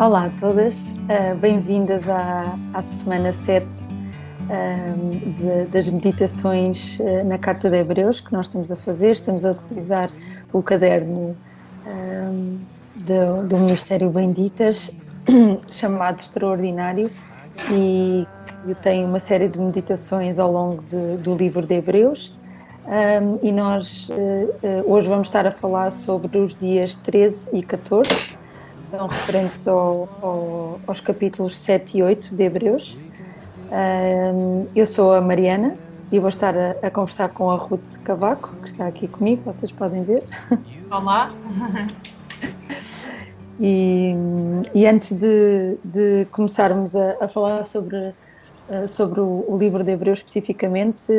Olá a todas, uh, bem-vindas à, à, semana 7 uh, de, das meditações uh, na Carta de Hebreus que nós estamos a fazer. Estamos a utilizar o caderno do, do Ministério Benditas, chamado Extraordinário, e que tem uma série de meditações ao longo de, do livro de Hebreus. Um, e nós hoje vamos estar a falar sobre os dias 13 e 14 são referentes ao, ao, aos capítulos 7 e 8 de Hebreus. Um, eu sou a Mariana e vou estar a, a, conversar com a Ruth Cavaco, que está aqui comigo, vocês podem ver. Olá! E, e antes de, de começarmos a, a, falar sobre, sobre o, o, livro de Hebreus especificamente,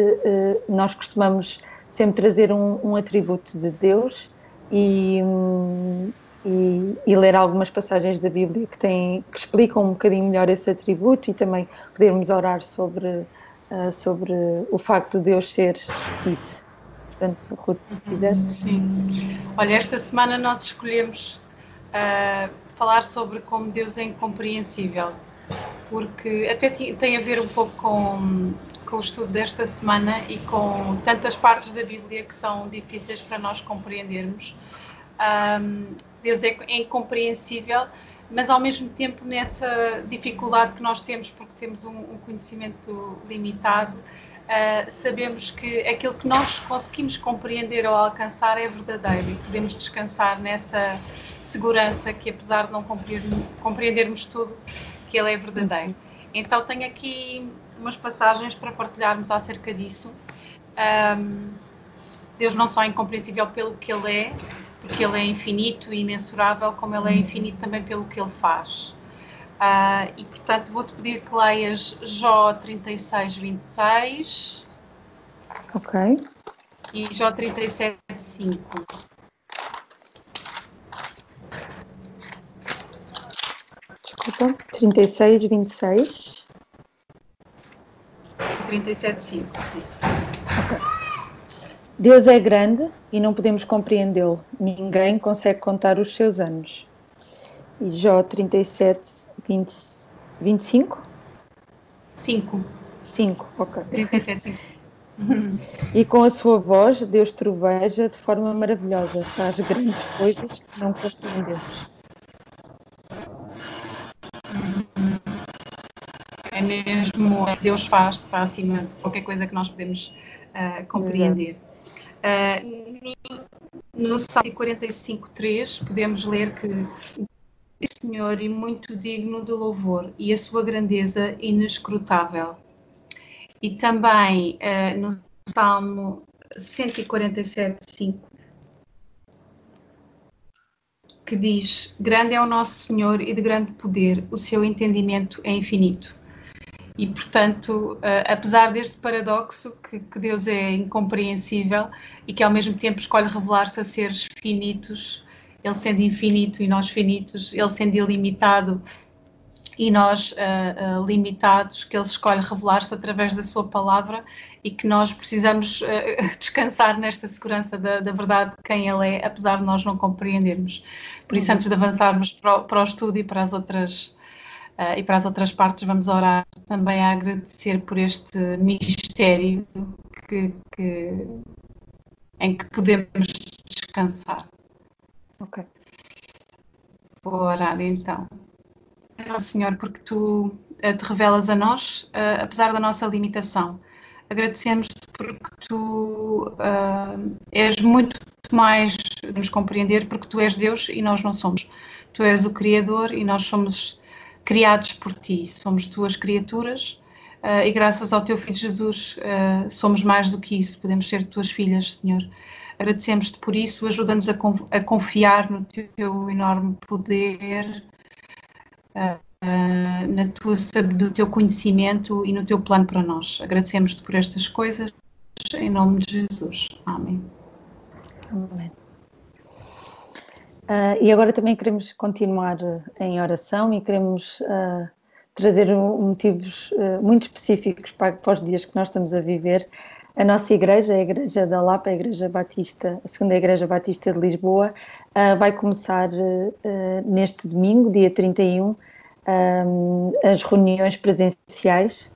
nós costumamos sempre trazer um, um atributo de Deus e, e, e, ler algumas passagens da Bíblia que, têm, que explicam um bocadinho melhor esse atributo e também podermos orar sobre, uh, sobre o facto de Deus ser isso. Portanto, Ruth, se quiser. Sim. Olha, esta semana nós escolhemos uh, falar sobre como Deus é incompreensível, porque até tem a ver um pouco com, com o estudo desta semana e com tantas partes da Bíblia que são difíceis para nós compreendermos. Um, Deus é, é incompreensível, mas ao mesmo tempo nessa dificuldade que nós temos, porque temos um, um conhecimento limitado, uh, sabemos que aquilo que nós conseguimos compreender ou alcançar é verdadeiro e podemos descansar nessa segurança que, apesar de não compreendermos tudo, que ele é verdadeiro. Então tenho aqui umas passagens para partilharmos acerca disso. Um, Deus não só é incompreensível pelo que ele é, porque ele é infinito e imensurável, como ele é infinito também pelo que ele faz. Uh, e portanto vou-te pedir que leias Jó 36, 26. Ok. E Jó 37, 5. Desculpa, 36, 26. 37, 5, sim. Deus é grande e não podemos compreendê-lo. Ninguém consegue contar os seus anos. E Jó 37, 20, 25? 5. 5, ok. 37, 5. E com a sua voz, Deus troveja de forma maravilhosa, faz grandes coisas que não compreendemos. É mesmo, Deus faz, está acima de qualquer coisa que nós podemos uh, compreender. Exato. Uh, no Salmo 45.3 podemos ler que o Senhor é muito digno de louvor e a sua grandeza inescrutável. E também uh, no Salmo 147.5 que diz: Grande é o nosso Senhor e de grande poder, o seu entendimento é infinito. E, portanto, uh, apesar deste paradoxo que, que, Deus é incompreensível e que ao mesmo tempo escolhe revelar-se a seres finitos, Ele sendo infinito e nós finitos, Ele sendo ilimitado e nós uh, uh, limitados, que Ele escolhe revelar-se através da Sua palavra e que nós precisamos descansar nesta segurança da, da, verdade de quem Ele é, apesar de nós não compreendermos. Por isso, uhum. antes de avançarmos para o, para o estudo e para as outras Uh, e para as outras partes vamos orar também a agradecer por este mistério que, que, em que podemos descansar. Ok. Vou orar então. Senhor, porque tu uh, te revelas a nós, uh, apesar da nossa limitação. Agradecemos-te porque tu és muito mais de nos compreender, porque tu és Deus e nós não somos. Tu és o Criador e nós somos criados por ti, somos tuas criaturas uh, e graças ao teu Filho Jesus uh, somos mais do que isso, podemos ser tuas filhas, Senhor. Agradecemos-te por isso, ajuda-nos a, a, confiar no teu enorme poder, uh, na tua, no teu conhecimento e no teu plano para nós. Agradecemos-te por estas coisas, em nome de Jesus. Amém. Amém. Uh, e agora também queremos continuar em oração e queremos uh, trazer motivos uh, muito específicos para, para, os dias que nós estamos a viver. a nossa igreja, a Igreja da Lapa, a Igreja Batista, a segunda Igreja Batista de Lisboa, vai começar neste domingo, dia 31, um, as reuniões presenciais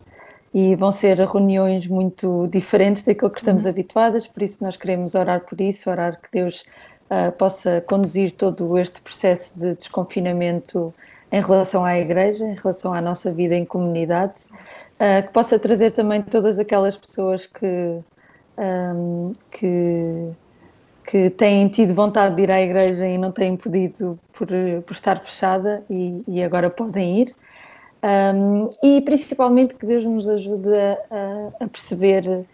e vão ser reuniões muito diferentes daquilo que estamos uhum. habituadas, por isso nós queremos orar por isso, orar que Deus uh, possa conduzir todo este processo de desconfinamento em relação à Igreja, em relação à nossa vida em comunidade, uh, que possa trazer também todas aquelas pessoas que, um, que, que têm tido vontade de ir à Igreja e não têm podido por, por estar fechada e, e agora podem ir. Um, e principalmente que Deus nos ajude a, a perceber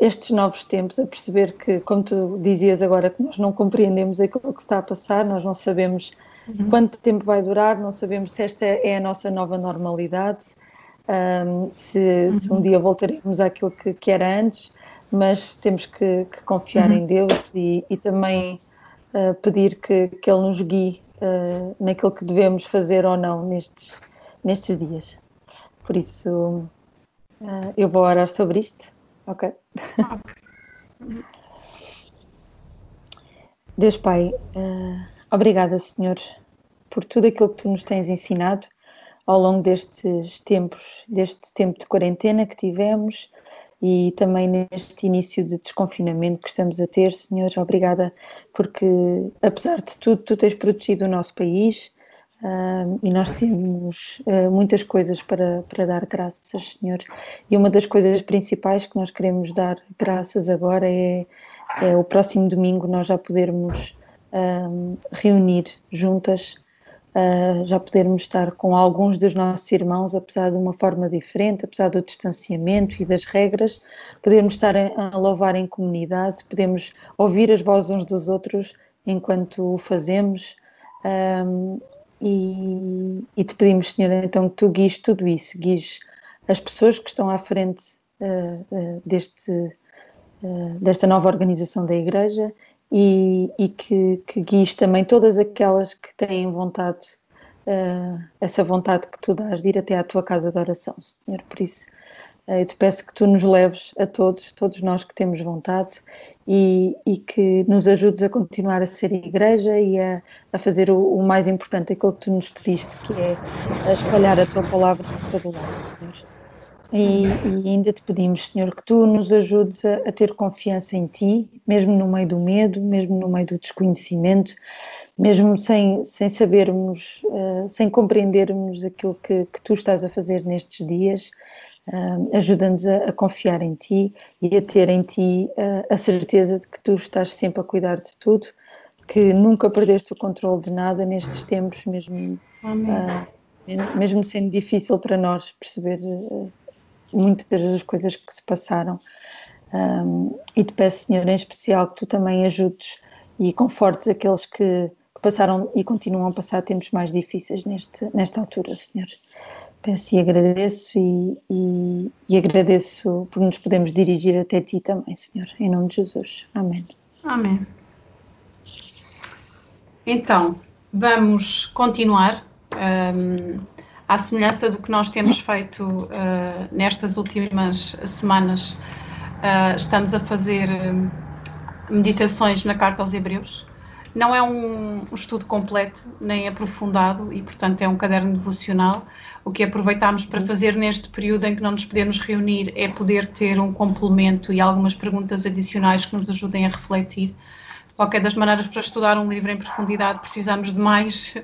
estes novos tempos, a perceber que, como tu dizias agora, que nós não compreendemos aquilo que está a passar, nós não sabemos uhum. quanto tempo vai durar, não sabemos se esta é a nossa nova normalidade, um, se, uhum. se, um uhum. dia voltaremos àquilo que, que era antes, mas temos que, que confiar uhum. em Deus e, e também uh, pedir que, que Ele nos guie uh, naquilo que devemos fazer ou não nestes nestes dias. Por isso, uh, eu vou orar sobre isto, ok? Deus Pai, uh, obrigada, Senhor, por tudo aquilo que tu nos tens ensinado ao longo destes tempos, deste tempo de quarentena que tivemos e também neste início de desconfinamento que estamos a ter, Senhor. Obrigada porque, apesar de tudo, tu tens protegido o nosso país, Uh, e nós temos uh, muitas coisas para, para dar graças, Senhor. E uma das coisas principais que nós queremos dar graças agora é, é o próximo domingo nós já podermos uh, reunir juntas, já podermos estar com alguns dos nossos irmãos, apesar de uma forma diferente, apesar do distanciamento e das regras, podermos estar a, a louvar em comunidade, podemos ouvir as vozes uns dos outros enquanto o fazemos. E, e, te pedimos, Senhor, então que tu guies tudo isso, guies as pessoas que estão à frente uh, uh, deste, uh, desta nova organização da Igreja e, e que, que, guies também todas aquelas que têm vontade, essa vontade que tu dás de ir até à tua casa de oração, Senhor. Por isso, eu te peço que tu nos leves a todos, todos nós que temos vontade, e, e que nos ajudes a continuar a ser igreja e a, a fazer o, o, mais importante, aquilo que tu nos pediste, que é espalhar a tua palavra por todo lado, Senhor. E, e, ainda te pedimos, Senhor, que tu nos ajudes a, a, ter confiança em ti, mesmo no meio do medo, mesmo no meio do desconhecimento, mesmo sem, sem sabermos, uh, sem compreendermos aquilo que, que tu estás a fazer nestes dias uh, ajuda-nos a, a, confiar em ti e a ter em ti uh, a certeza de que tu estás sempre a cuidar de tudo, que nunca perdeste o controle de nada nestes tempos, mesmo, uh, mesmo sendo difícil para nós perceber muitas das coisas que se passaram. Um, e te peço, Senhor, em especial que tu também ajudes e confortes aqueles que, que passaram e continuam a passar tempos mais difíceis neste, nesta altura, Senhor. Peço e agradeço e, e, e, agradeço por nos podermos dirigir até ti também, Senhor, em nome de Jesus. Amém. Amém. Então, vamos continuar. Um, à semelhança do que nós temos feito uh, nestas últimas semanas, uh, estamos a fazer uh, meditações na Carta aos Hebreus. Não é um, estudo completo, nem aprofundado, e portanto é um caderno devocional. O que aproveitamos para fazer neste período em que não nos podemos reunir é poder ter um complemento e algumas perguntas adicionais que nos ajudem a refletir. Qualquer das maneiras, para estudar um livro em profundidade precisamos de mais,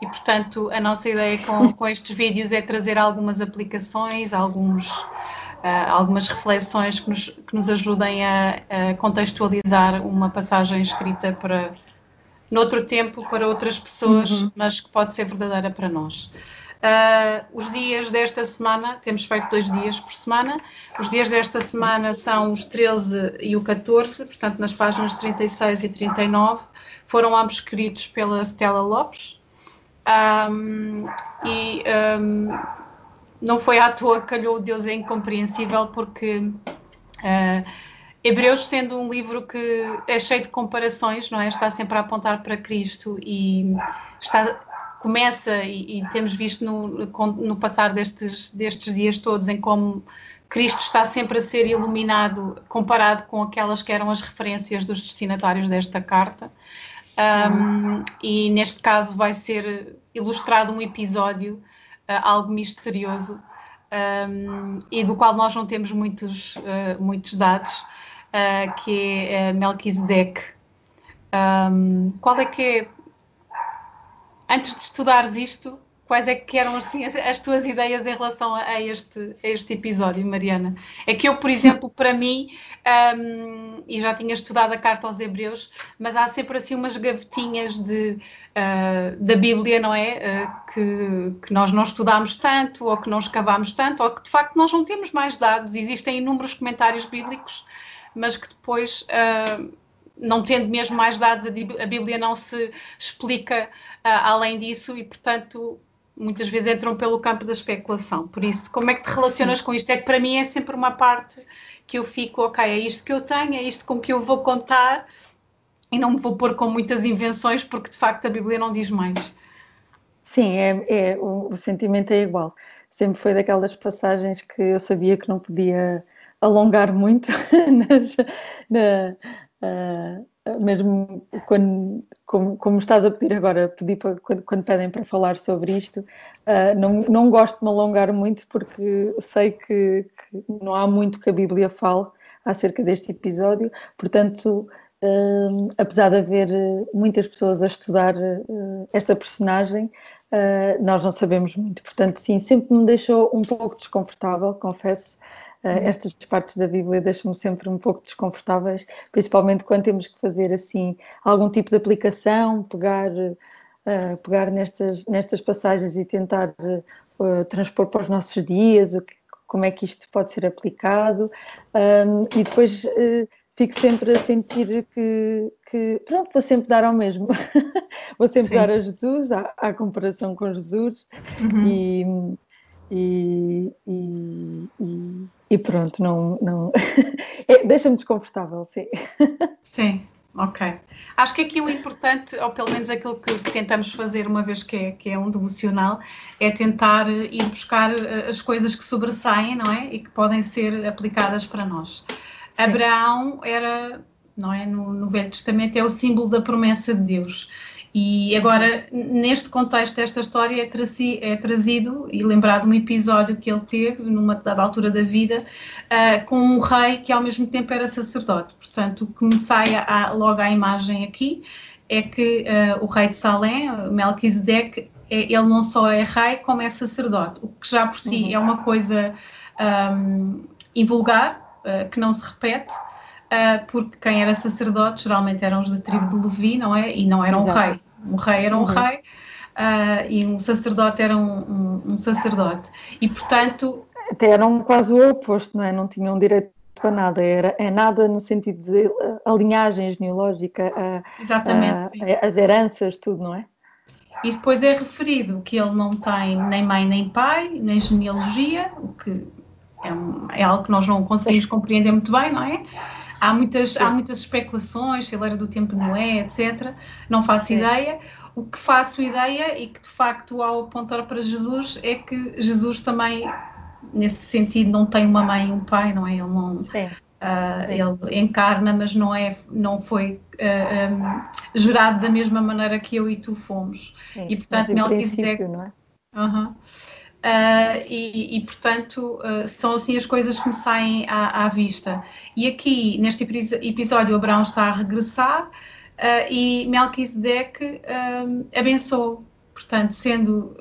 e portanto a nossa ideia com, com estes vídeos é trazer algumas aplicações, alguns. Uh, algumas reflexões que nos, que nos ajudem a, a, contextualizar uma passagem escrita para, noutro tempo para outras pessoas, uhum. mas que pode ser verdadeira para nós. Uh, os dias desta semana, temos feito dois dias por semana, os dias desta semana são os 13 e o 14, portanto, nas páginas 36 e 39, foram ambos escritos pela Stella Lopes. Um, e um, não foi à toa que calhou Deus é incompreensível, porque. Uh, Hebreus sendo um livro que é cheio de comparações, não é? Está sempre a apontar para Cristo e está começa, e, e temos visto no, no passar destes, destes dias todos, em como Cristo está sempre a ser iluminado comparado com aquelas que eram as referências dos destinatários desta carta. Um, e neste caso vai ser ilustrado um episódio, uh, algo misterioso, um, e do qual nós não temos muitos, uh, muitos dados, uh, que é Melquisedeque. Um, qual é que é, antes de estudares isto, quais é que eram assim, as, as tuas ideias em relação a, este, a este episódio, Mariana? É que eu, por exemplo, para mim, um, e já tinha estudado a carta aos Hebreus, mas há sempre assim umas gavetinhas de, uh, da Bíblia, não é? Uh, que, que nós não estudámos tanto, ou que não escavámos tanto, ou que de facto nós não temos mais dados. Existem inúmeros comentários bíblicos, mas que depois. Uh, não tendo mesmo mais dados, a Bíblia não se explica além disso e, portanto, muitas vezes entram pelo campo da especulação. Por isso, como é que te relacionas com isto? É que para mim é sempre uma parte que eu fico, ok, é isto que eu tenho, é isto com que eu vou contar e não me vou pôr com muitas invenções porque de facto a Bíblia não diz mais. Sim, é, é o, o, sentimento é igual. Sempre foi daquelas passagens que eu sabia que não podia alongar muito nas, na, uh, mesmo quando, como, como, estás a pedir agora, pedir para, quando, quando, pedem para falar sobre isto, uh, não, não gosto de me alongar muito porque sei que, que, não há muito que a Bíblia fale acerca deste episódio, portanto, uh, apesar de haver muitas pessoas a estudar esta personagem, nós não sabemos muito, portanto, sim, sempre me deixou um pouco desconfortável, confesso, estas partes da Bíblia deixam-me sempre um pouco desconfortáveis, principalmente quando temos que fazer assim algum tipo de aplicação, pegar, uh, pegar nestas, nestas passagens e tentar uh, transpor para os nossos dias, o que, como é que isto pode ser aplicado, um, e depois fico sempre a sentir que, que, pronto, vou sempre dar ao mesmo. vou sempre Sim. dar a Jesus, à, à comparação com Jesus, uhum. e, e, e, e, e pronto, não, não... é, deixa-me desconfortável, sim. Sim, ok. Acho que aqui o importante, ou pelo menos aquilo que tentamos fazer uma vez que é, que é um devocional, é tentar ir buscar eh, as coisas que sobressaem, não é? E que podem ser aplicadas para nós. Sim. Abraão era, não é? No, no Velho Testamento é o símbolo da promessa de Deus. E agora, neste contexto, esta história é, trazi, é trazido e lembrado um episódio que ele teve, numa dada altura da vida, uh, com um rei que ao mesmo tempo era sacerdote. Portanto, o que me sai a, logo à imagem aqui é que uh, o rei de Salém, Melquisedeque, é, ele não só é rei, como é sacerdote, o que já por si uhum. é uma coisa um, invulgar, uh, que não se repete, porque quem era sacerdote geralmente eram os da tribo de Levi, não é? E não era um rei. Um rei era um uhum. rei uh, e um sacerdote era um, um, um, sacerdote. E portanto. Até eram quase o oposto, não é? Não tinham direito a nada, era, é nada no sentido de a linhagem genealógica, a, Exatamente, a, as heranças, tudo, não é? E depois é referido que ele não tem nem mãe nem pai, nem genealogia, o que é, é algo que nós não conseguimos compreender muito bem, não é? Há muitas, há muitas especulações, se ele era do tempo de Noé, etc. Não faço Sim. ideia. O que faço ideia e que de facto ao apontar para Jesus é que Jesus também, nesse sentido, não tem uma mãe e um pai, não é? Ele não. Sim. Uh, ele encarna, mas não, é, não foi uh, ah, um, gerado da mesma maneira que eu e tu fomos. Sim, e portanto, Melquisedeque. Não é? Uh -huh. Uh, e, e, portanto, uh, são assim as coisas que me saem à, à, vista. E aqui, neste episódio, Abraão está a regressar uh, e Melquisedeque abençoou, portanto, sendo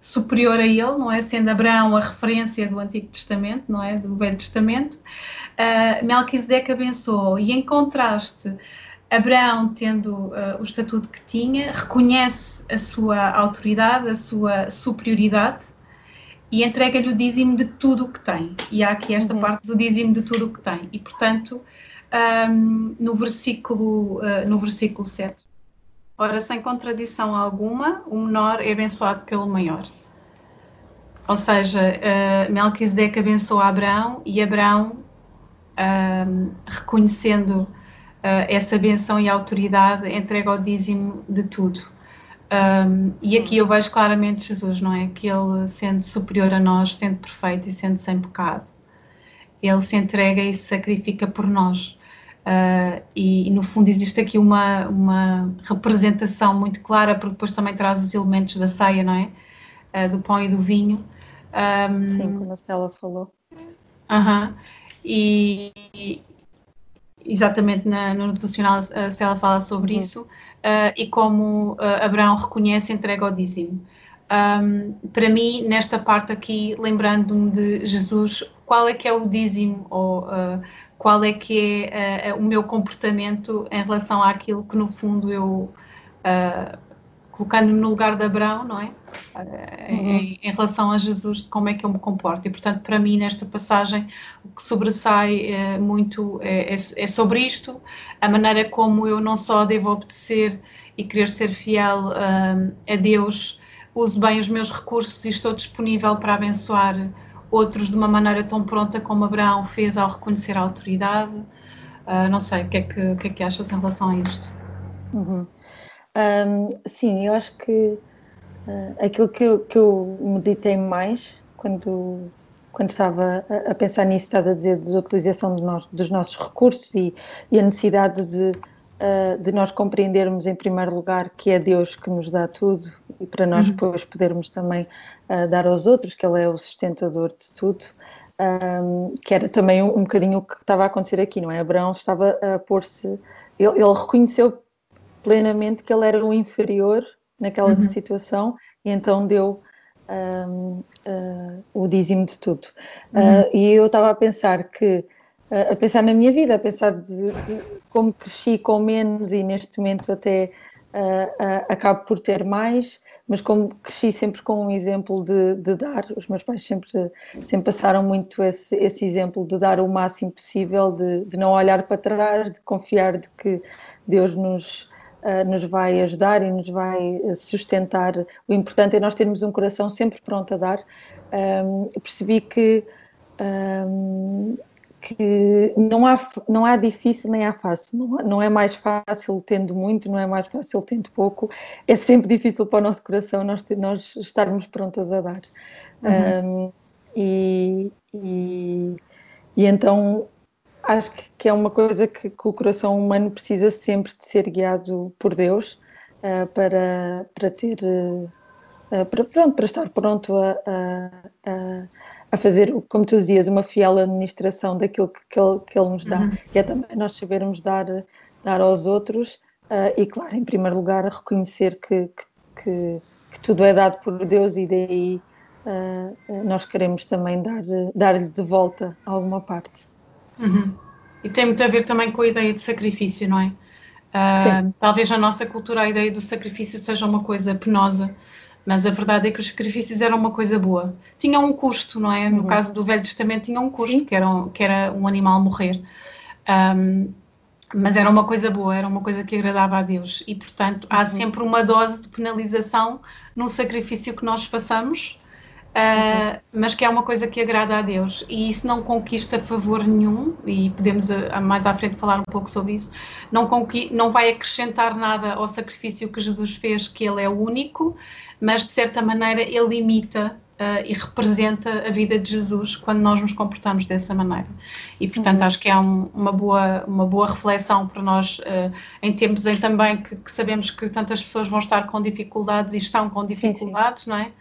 superior a ele, não é? Sendo Abraão a referência do Antigo Testamento, não é? Do Velho Testamento, uh, Melquisedeque abençoou. E em contraste, Abraão, tendo o estatuto que tinha, reconhece a sua autoridade, a sua superioridade e entrega-lhe o dízimo de tudo o que tem. E há aqui esta uhum. parte do dízimo de tudo o que tem. E, portanto, um, no, versículo, uh, no versículo 7, ora, sem contradição alguma, o menor é abençoado pelo maior. Ou seja, uh, Melquisedeque abençoa Abraão e Abraão, um, reconhecendo uh, essa benção e autoridade, entrega o dízimo de tudo. Um, e aqui eu vejo claramente Jesus, não é? Que ele, sendo superior a nós, sendo perfeito e sendo sem pecado, ele se entrega e se sacrifica por nós. Uh, e, no fundo existe aqui uma, uma representação muito clara, porque depois também traz os elementos da ceia, não é? Uh, do pão e do vinho. Um, Sim, como a Stella falou. Uh -huh. e, exatamente na, no devocional a Stella fala sobre uhum. isso, uh, e como Abraão reconhece entrega ao dízimo. Um, para mim, nesta parte aqui, lembrando-me de Jesus, qual é que é o dízimo, ou qual é que é uh, o meu comportamento em relação àquilo que no fundo eu uh, colocando-me no lugar de Abraão, não é? Uh, uhum. em, em, relação a Jesus, de como é que eu me comporto. E portanto, para mim, nesta passagem, o que sobressai muito é, é, é, sobre isto, a maneira como eu não só devo obedecer e querer ser fiel a Deus, use bem os meus recursos e estou disponível para abençoar outros de uma maneira tão pronta como Abraão fez ao reconhecer a autoridade. Uh, não sei, o que, é que, o que é que achas em relação a isto? Uhum. Um, sim, eu acho que uh, aquilo que eu, que eu meditei mais quando, quando estava a, a pensar nisso, estás a dizer, da utilização dos nossos recursos e, e a necessidade de uh, de nós compreendermos, em primeiro lugar, que é Deus que nos dá tudo e para nós uhum. depois podermos também uh, dar aos outros, que Ele é o sustentador de tudo. Um, que era também um, um bocadinho o que estava a acontecer aqui, não é? Abraão estava a pôr-se, ele, ele, reconheceu plenamente que ele era o inferior naquela uhum. situação e então deu um, uh, o dízimo de tudo. Uhum. Uh, e eu estava a pensar que a pensar na minha vida, a pensar de, de como cresci com menos e neste momento até uh, uh, acabo por ter mais, mas como cresci sempre com um exemplo de, de dar, os meus pais sempre, sempre passaram muito esse, esse exemplo de dar o máximo possível, de, de, não olhar para trás, de confiar de que Deus nos, uh, nos vai ajudar e nos vai sustentar. O importante é nós termos um coração sempre pronto a dar. Um, percebi que um, que não há, não há difícil nem há fácil. Não, não é mais fácil tendo muito, não é mais fácil tendo pouco. É sempre difícil para o nosso coração nós, nós estarmos prontas a dar. Uhum. Um, e, e, e, então acho que, é uma coisa que, que, o coração humano precisa sempre de ser guiado por Deus uh, para, para ter. Uh, para, pronto, para estar pronto a, a, a fazer, como tu dizias, uma fiel administração daquilo que, que, ele, que ele nos dá, uhum. que é também nós sabermos dar, dar aos outros uh, e, claro, em primeiro lugar, reconhecer que, que, que, tudo é dado por Deus e daí nós queremos também dar, dar-lhe de volta alguma parte. Uhum. E tem muito a ver também com a ideia de sacrifício, não é? Uh, talvez na nossa cultura a ideia do sacrifício seja uma coisa penosa, mas a verdade é que os sacrifícios eram uma coisa boa. Tinham um custo, não é? No uhum. caso do Velho Testamento, tinha um custo, que era, um, que era um animal morrer. Um, mas era uma coisa boa, era uma coisa que agradava a Deus. E, portanto, há uhum. sempre uma dose de penalização no sacrifício que nós façamos, uh, mas que é uma coisa que agrada a Deus. E isso não conquista favor nenhum, e podemos a, a mais à frente falar um pouco sobre isso, não, não vai acrescentar nada ao sacrifício que Jesus fez, que Ele é o único, mas de certa maneira ele imita uh, e representa a vida de Jesus quando nós nos comportamos dessa maneira. E portanto uhum. acho que é um, uma, boa, uma boa reflexão para nós uh, em tempos em também que, que, sabemos que tantas pessoas vão estar com dificuldades e estão com dificuldades, sim, sim. não é?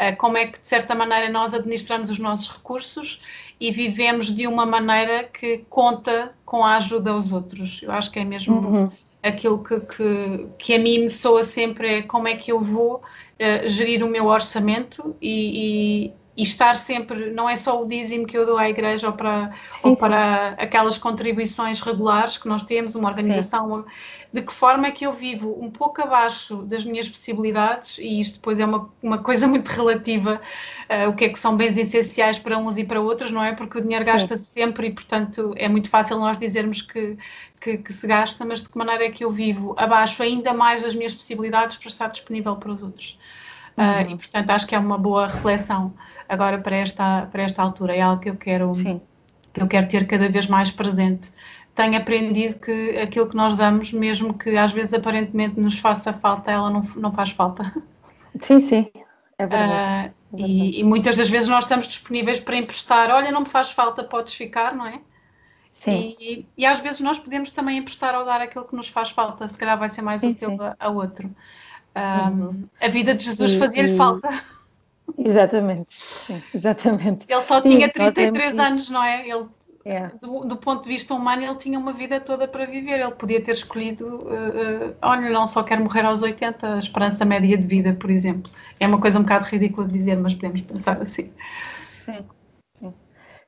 Uh, como é que de certa maneira nós administramos os nossos recursos e vivemos de uma maneira que conta com a ajuda aos outros. Eu acho que é mesmo uhum. aquilo que, que, que a mim me soa sempre é como é que eu vou uh, gerir o meu orçamento e, e, e, estar sempre, não é só o dízimo que eu dou à igreja ou para, sim, ou para aquelas contribuições regulares que nós temos, uma organização, de que forma é que eu vivo um pouco abaixo das minhas possibilidades, e isto depois é uma, uma coisa muito relativa, uh, o que é que são bens essenciais para uns e para outros, não é? Porque o dinheiro gasta-se sempre e, portanto, é muito fácil nós dizermos que, que, que, se gasta, mas de que maneira é que eu vivo abaixo ainda mais das minhas possibilidades para estar disponível para os outros. Ah, uhum. Uh, e, portanto, acho que é uma boa reflexão agora para esta, para esta altura. É algo que eu quero, Sim. que eu quero ter cada vez mais presente. tenho aprendido que aquilo que nós damos, mesmo que às vezes aparentemente nos faça falta, ela não, não faz falta. Sim, sim, é verdade. Uh, é e, e, muitas das vezes nós estamos disponíveis para emprestar, olha, não me faz falta, podes ficar, não é? Sim. E, e às vezes nós podemos também emprestar ou dar aquilo que nos faz falta, se calhar vai ser mais sim, útil sim. A, a, outro. Um, uhum. A vida de Jesus fazia-lhe falta. Exatamente, sim, exatamente. Ele só tinha 33 anos, não é? Ele é. Do, do, ponto de vista humano, ele tinha uma vida toda para viver. Ele podia ter escolhido, uh, uh, olha, não só quero morrer aos 80, a esperança média de vida, por exemplo. É uma coisa um bocado ridícula de dizer, mas podemos pensar assim. Sim, sim.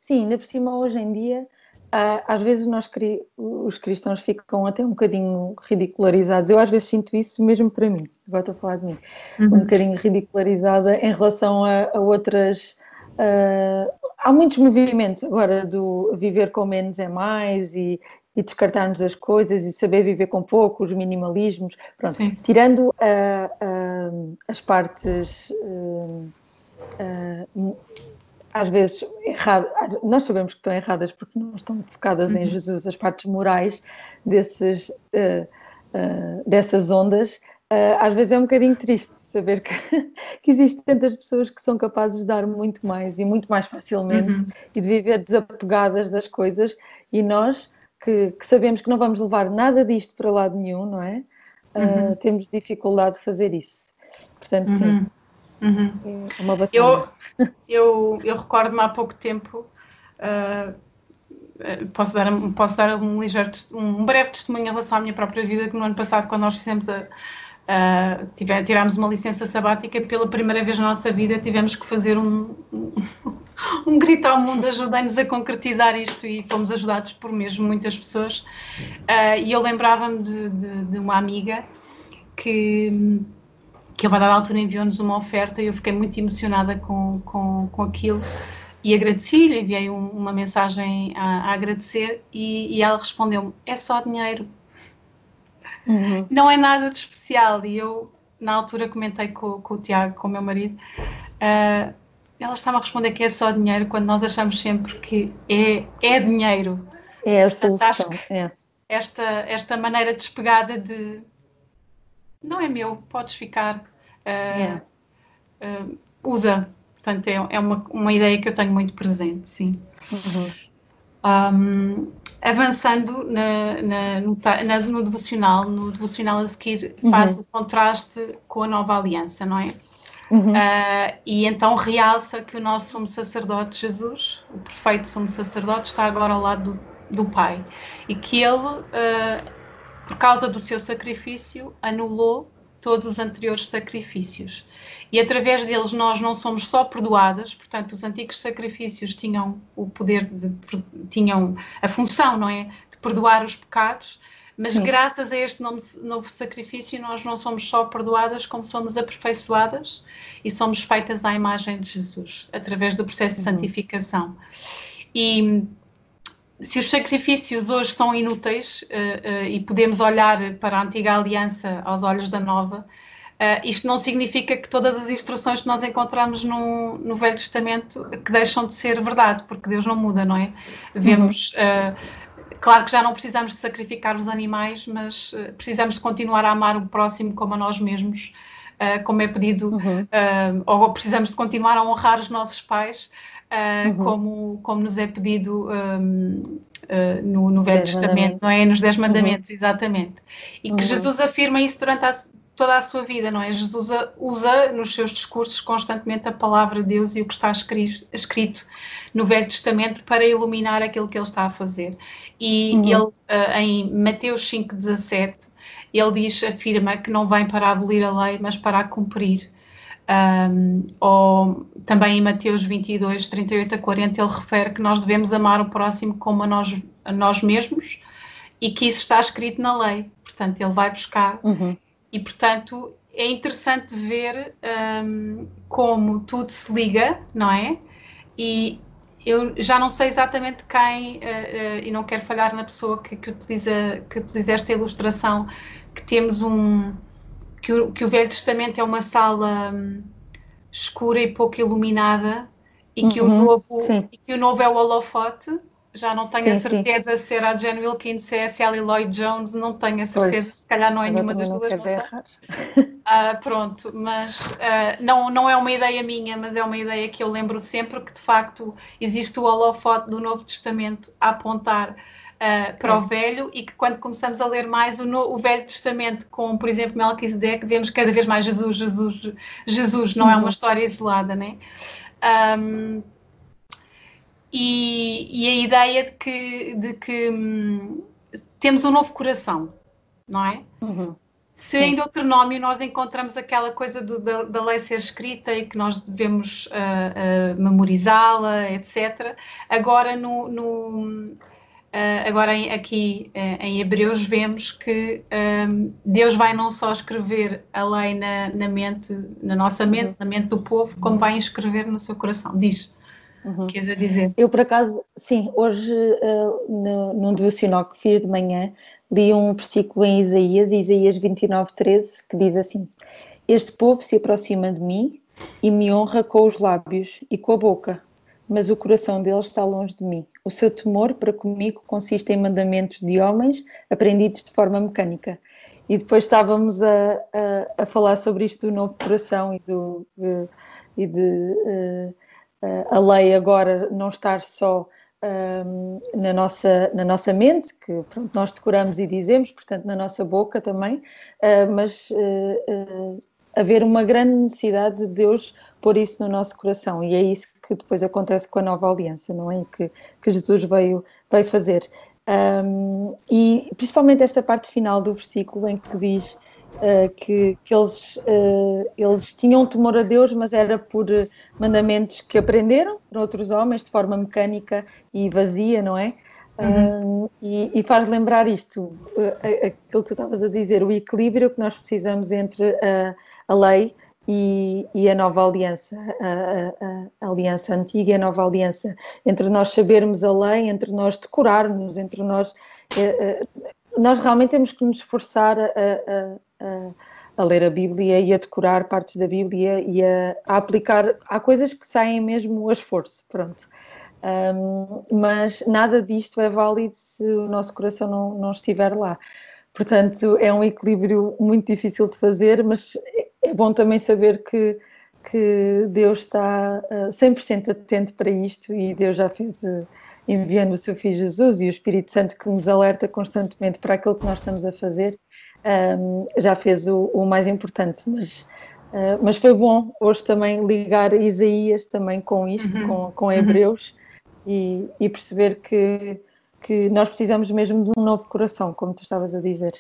Sim, ainda por cima, hoje em dia, às vezes nós, os cristãos ficam até um bocadinho ridicularizados. Eu às vezes sinto isso mesmo para mim, agora estou a falar de mim, uhum. um bocadinho ridicularizada em relação a, a outras. Uh, há muitos movimentos agora do viver com menos é mais e, e descartarmos as coisas e saber viver com pouco, os minimalismos. Pronto, Sim. tirando uh, uh, as partes uh, às vezes erradas, nós sabemos que estão erradas porque não estão focadas uhum. em Jesus, as partes morais desses, dessas ondas, às vezes é um bocadinho triste saber que, que existem tantas pessoas que são capazes de dar muito mais e muito mais facilmente uhum. e de viver desapegadas das coisas e nós que, que, sabemos que não vamos levar nada disto para lado nenhum, não é? Uhum. Uh, temos dificuldade de fazer isso. Portanto, uhum. sim. Uhum. É uma batalha. Eu, eu, eu recordo-me há pouco tempo. Uh, posso dar, posso dar um, ligeiro, um breve testemunho em relação à minha própria vida, que no ano passado, quando nós fizemos a, tive, tirámos uma licença sabática pela primeira vez na nossa vida tivemos que fazer um, um, um grito ao mundo ajudem-nos a concretizar isto e fomos ajudados por mesmo muitas pessoas uh, e eu lembrava-me de, de, de, uma amiga que que a dada altura enviou-nos uma oferta e eu fiquei muito emocionada com, com, com aquilo e agradeci-lhe, enviei um, uma mensagem a, a agradecer e, e ela respondeu-me, é só dinheiro Uhum. Não é nada de especial. E eu, na altura, comentei com, com o Tiago, com o meu marido, uh, ela estava a responder que é só dinheiro quando nós achamos sempre que é, é dinheiro. É a solução. É. Esta, esta maneira despegada de não é meu, podes ficar. Uh, uh, usa. Portanto, é, é uma, uma ideia que eu tenho muito presente, sim. Uhum. Um, avançando na, na, no, na, no, devocional, no devocional a seguir faz uhum. o contraste com a nova aliança, não é? Uhum. Uh, e então realça que o nosso sumo sacerdote Jesus, o perfeito sumo sacerdote, está agora ao lado do, do Pai e que ele, uh, por causa do seu sacrifício, anulou todos os anteriores sacrifícios. E através deles nós não somos só perdoadas, portanto, os antigos sacrifícios tinham o poder de, tinham a função, não é? De perdoar os pecados, mas Sim. graças a este novo, novo sacrifício nós não somos só perdoadas, como somos aperfeiçoadas e somos feitas à imagem de Jesus, através do processo de uhum. santificação. E se os sacrifícios hoje são inúteis uh, uh, e podemos olhar para a antiga aliança aos olhos da nova, uh, isto não significa que todas as instruções que nós encontramos no, no, Velho Testamento que deixam de ser verdade, porque Deus não muda, não é? Vemos, uhum. claro que já não precisamos de sacrificar os animais, mas precisamos de continuar a amar o próximo como a nós mesmos, como é pedido, uhum. ou precisamos de continuar a honrar os nossos pais uh, uhum. como, como nos é pedido um, uh, ah, no, no Velho Testamento, não é? Nos Dez Mandamentos, uhum. exatamente. E que uhum. Jesus afirma isso durante a, toda a sua vida, não é? Jesus usa nos seus discursos constantemente a palavra de Deus e o que está escrito, no Velho Testamento para iluminar aquilo que ele está a fazer. E uhum. ele, uh, em Mateus 5,17, ele diz, afirma que não vem para abolir a lei, mas para a cumprir. Um, ou também em Mateus 22, 38 a 40, ele refere que nós devemos amar o próximo como a nós, a nós mesmos e que isso está escrito na lei. Portanto, ele vai buscar. Uhum. E, portanto, é interessante ver um, como tudo se liga, não é? E eu já não sei exatamente quem, uh, uh, e não quero falhar na pessoa que, que, utiliza, que utiliza esta ilustração, que temos um que o, que o Velho Testamento é uma sala hum, escura e pouco iluminada e que, uhum, o novo, e que o novo é o holofote, já não tenho sim, a certeza sim. se era a Jen Wilkins, se é a Sally Lloyd Jones, não tenho a certeza, pois, se calhar não é nenhuma das duas, não. Uh, pronto, mas uh, não, não é uma ideia minha, mas é uma ideia que eu lembro sempre que de facto existe o holofote do Novo Testamento a apontar uh, para o Velho e que quando começamos a ler mais o, no, o Velho Testamento, com por exemplo Melquisedeque, vemos cada vez mais Jesus, Jesus, Jesus, não é uma uhum. história isolada, né? Um, e, e, a ideia de que, de que hum, temos um novo coração, não é? Uhum. Se em Deuteronômio nós encontramos aquela coisa do, da, da, lei ser escrita e que nós devemos uh, uh, memorizá-la, etc., agora no, no agora em, aqui uh, em Hebreus vemos que um, Deus vai não só escrever a lei na, na mente, na nossa mente, uhum. na mente do povo, como vai escrever no seu coração. Diz. Uhum. Queres dizer? Eu, por acaso, sim, hoje, uh, no, num devocional que fiz de manhã, li um versículo em Isaías, Isaías 29, 13, que diz assim: Este povo se aproxima de mim e me honra com os lábios e com a boca, mas o coração deles está longe de mim. O seu temor para comigo consiste em mandamentos de homens aprendidos de forma mecânica. E depois estávamos a, a, a falar sobre isto do novo coração e, do, de, e de uh, a lei agora não estar só um, na, nossa, na nossa mente, que pronto, nós decoramos e dizemos, portanto, na nossa boca também, uh, mas uh, haver uma grande necessidade de Deus pôr isso no nosso coração. E é isso que depois acontece com a nova aliança, não é? Que, que Jesus veio, veio fazer. Um, e principalmente esta parte final do versículo em que diz uh, que, que eles, uh, eles tinham temor a Deus, mas era por mandamentos que aprenderam por outros homens de forma mecânica e vazia, não é? Uhum. Um, e, e, faz lembrar isto, uh, aquilo que tu estavas a dizer, o equilíbrio que nós precisamos entre a, a lei e, e, a nova aliança, a, a, a, aliança antiga e a nova aliança, entre nós sabermos a lei, entre nós decorarmos, entre nós. Eh, eh, nós realmente temos que nos esforçar a, a, ler a Bíblia e a decorar partes da Bíblia e a, aplicar. Há coisas que saem mesmo a esforço, pronto. Um, mas nada disto é válido se o nosso coração não, não estiver lá. Portanto, é um equilíbrio muito difícil de fazer, mas é bom também saber que, que Deus está uh, eh, 100% atento para isto e Deus já fez, uh, enviando o seu Filho Jesus e o Espírito Santo que nos alerta constantemente para aquilo que nós estamos a fazer, um, já fez o, o, mais importante. Mas, uh, mas foi bom hoje também ligar Isaías também com isto, uhum. com, com uhum. Hebreus. E, e perceber que, que nós precisamos mesmo de um novo coração, como tu estavas a dizer.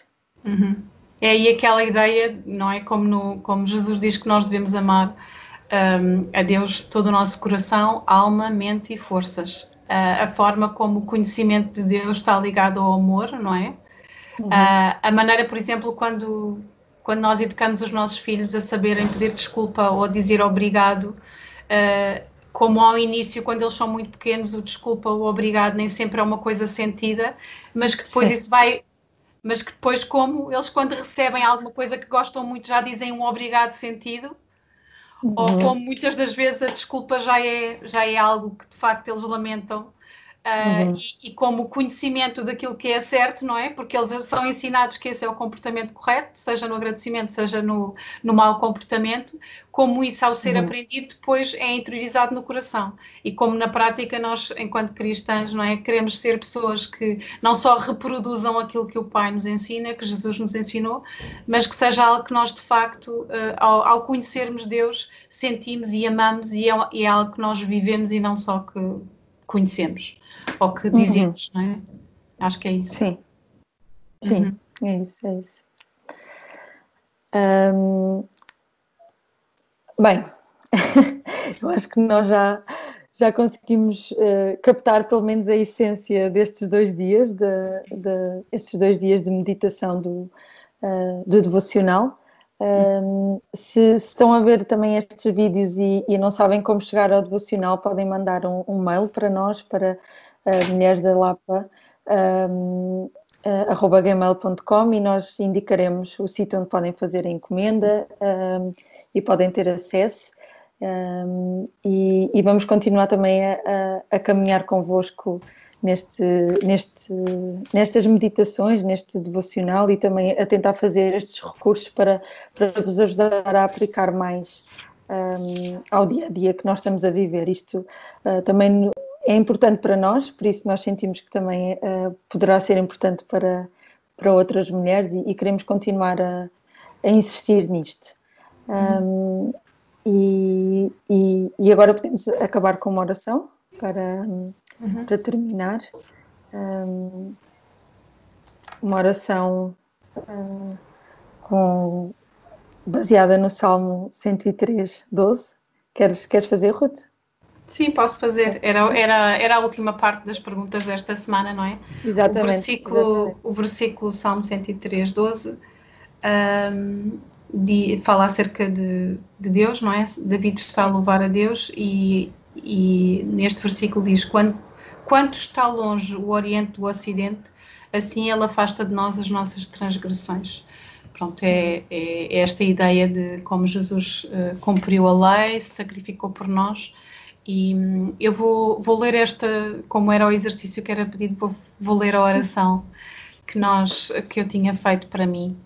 Uhum. É aí aquela ideia, não é? Como, no, como Jesus diz que nós devemos amar um, a Deus todo o nosso coração, alma, mente e forças. Uh, a forma como o conhecimento de Deus está ligado ao amor, não é? Uhum. Uh, a maneira, por exemplo, quando, quando nós educamos os nossos filhos a saberem pedir desculpa ou dizer obrigado, uh, como ao início, quando eles são muito pequenos, o desculpa ou obrigado nem sempre é uma coisa sentida, mas que depois Sim. isso vai mas que depois, como eles, quando recebem alguma coisa que gostam muito, já dizem um obrigado sentido, uhum. ou como muitas das vezes a desculpa já é, já é algo que de facto eles lamentam uhum. e, e, como conhecimento daquilo que é certo, não é? Porque eles são ensinados que esse é o comportamento correto, seja no agradecimento, seja no, no mau comportamento, como isso, ao ser uhum. aprendido, depois é interiorizado no coração. E como na prática nós, enquanto cristãos, não é? Queremos ser pessoas que não só reproduzam aquilo que o Pai nos ensina, que Jesus nos ensinou, mas que seja algo que nós, de facto, uh, ao, ao, conhecermos Deus, sentimos e amamos e é, e é algo que nós vivemos e não só que conhecemos ou que dizemos, uhum. não é? Acho que é isso. Sim, sim, uhum. é isso, é isso. Bem, eu acho que nós já, já conseguimos uh, captar pelo menos a essência destes dois dias, de, de estes dois dias de meditação do, uh, do devocional. Um, se, se, estão a ver também estes vídeos e, e, não sabem como chegar ao devocional, podem mandar um, um mail para nós, para uh, mulheres da Lapa, um, uh, arroba gmail.com e nós indicaremos o sítio onde podem fazer a encomenda um, e podem ter acesso. E, e, vamos continuar também a, a, a caminhar convosco neste, neste, nestas meditações, neste devocional e também a tentar fazer estes recursos para, para vos ajudar a aplicar mais um, ao dia a dia que nós estamos a viver. Isto uh, também é importante para nós, por isso nós sentimos que também uh, poderá ser importante para, para outras mulheres e, e queremos continuar a, a insistir nisto. Um, e, e, e, agora podemos acabar com uma oração para, uhum. para terminar. Um, uma oração uh, com, baseada no Salmo 103, 12. Queres, queres fazer, Ruth? Sim, posso fazer. Era, era, era a última parte das perguntas desta semana, não é? Exatamente. O versículo, exatamente. O versículo Salmo 103, 12 um, de, fala acerca de, de, Deus, não é? David está a louvar a Deus e, e neste versículo diz: quando, quanto está longe o Oriente do Ocidente, assim ele afasta de nós as nossas transgressões. Pronto, é, é esta ideia de como Jesus uh, cumpriu a lei, sacrificou por nós e hum, eu vou, vou ler esta, como era o exercício que era pedido, vou, vou ler a oração que, nós, que eu tinha feito para mim,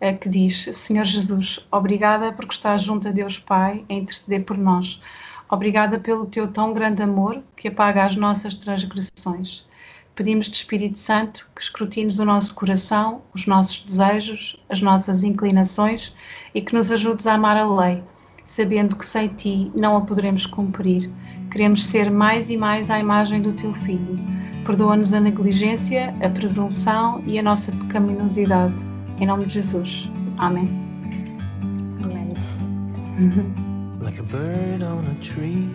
eh, que diz: Senhor Jesus, obrigada porque estás junto a Deus Pai a interceder por nós. Obrigada pelo teu tão grande amor que apaga as nossas transgressões. Pedimos-te, Espírito Santo, que escrutines o nosso coração, os nossos desejos, as nossas inclinações e que nos ajudes a amar a lei sabendo que sem ti não a poderemos cumprir. Queremos ser mais e mais à imagem do teu Filho. Perdoa-nos a negligência, a presunção e a nossa pecaminosidade. Em nome de Jesus. Amém. Amém. Like a bird on a tree.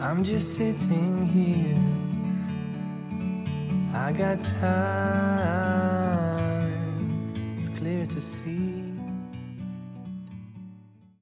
I'm just sitting here. I got time. It's clear to see.